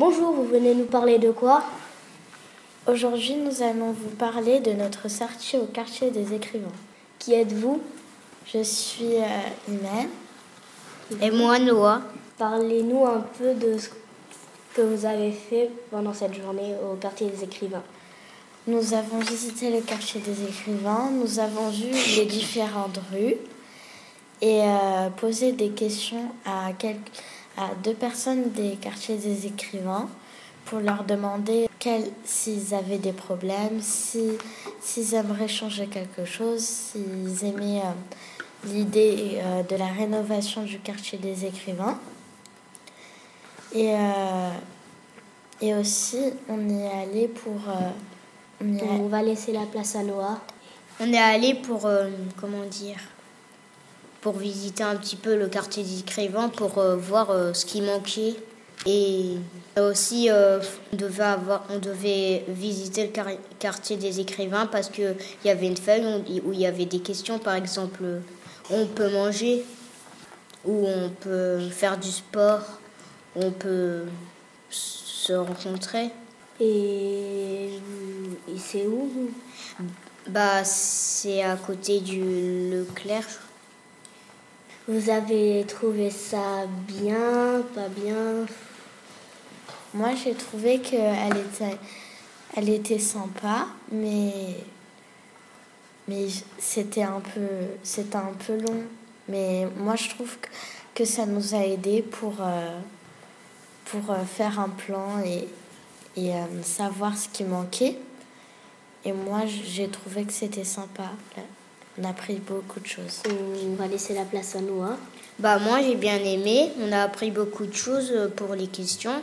Bonjour, vous venez nous parler de quoi? Aujourd'hui, nous allons vous parler de notre sortie au quartier des écrivains. Qui êtes-vous? Je suis euh. Et moi, Noah. Parlez-nous un peu de ce que vous avez fait pendant cette journée au quartier des écrivains. Nous avons visité le quartier des écrivains, nous avons vu les différentes rues et euh, posé des questions à, quelques, à deux personnes des quartiers des écrivains pour leur demander s'ils avaient des problèmes, s'ils si, aimeraient changer quelque chose, s'ils aimaient euh, l'idée euh, de la rénovation du quartier des écrivains. Et, euh, et aussi, on y est allé pour... on, on, va laisser la place à Noah. On est allé pour, comment dire, pour visiter un petit peu le quartier des écrivains, pour voir ce qui manquait et aussi, euh, on, devait avoir, on devait visiter le quartier des écrivains parce qu'il y avait une feuille où il y avait des questions, par exemple, on peut manger, où on peut faire du sport, on peut se rencontrer. Et, et c'est où? Bah, c'est à côté du Leclerc. Vous avez trouvé ça bien, pas bien? Moi, j'ai trouvé qu'elle était, elle était sympa, mais, mais c'était un, peu, c'était un peu long. Mais moi, je trouve que, ça nous a aidés pour, euh, pour euh, faire un plan et, et euh, savoir ce qui manquait. Et moi, j'ai trouvé que c'était sympa. On a appris beaucoup de choses. On va laisser la place à Noah. Bah moi j'ai bien aimé. On a appris beaucoup de choses pour les questions.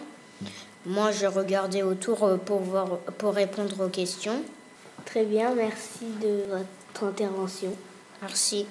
Moi, je regardais autour euh, pour, voir, pour répondre aux questions. Très bien, merci de votre intervention. Merci.